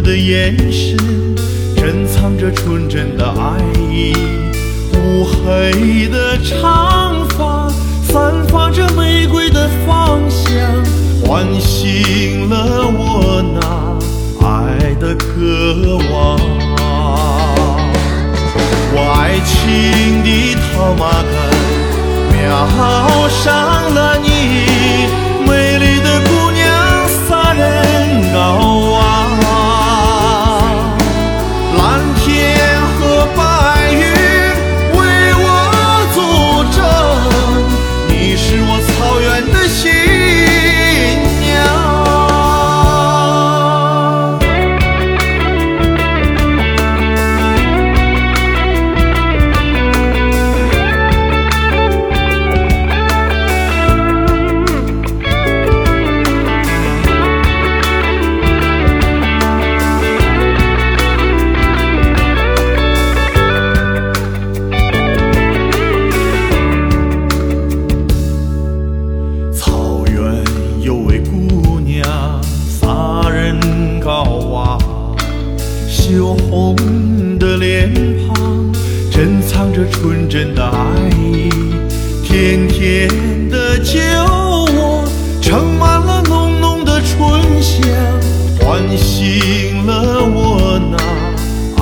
的眼神，珍藏着纯真的爱意。乌黑的长发，散发着玫瑰的芳香，唤醒了我那爱的渴望。我爱情的套马杆，瞄上了你，羞红的脸庞，珍藏着纯真的爱意。甜甜的酒窝，盛满了浓浓的醇香，唤醒了我那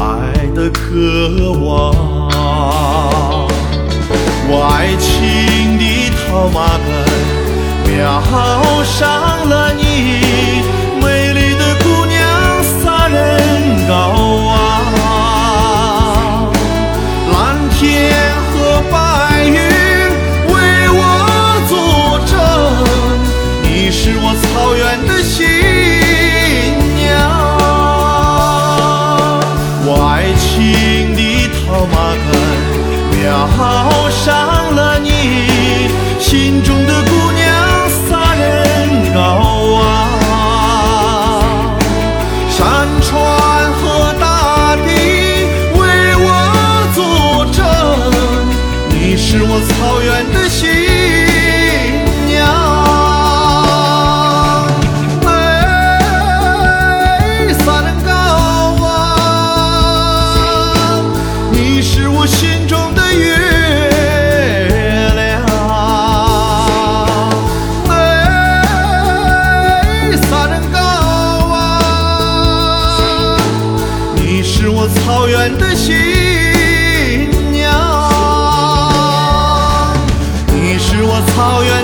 爱的渴望。我爱情的套马杆，瞄上了你，叫上了你心中的姑娘撒人高啊山川和大地为我作证你是我草原草原的新娘。你是我草原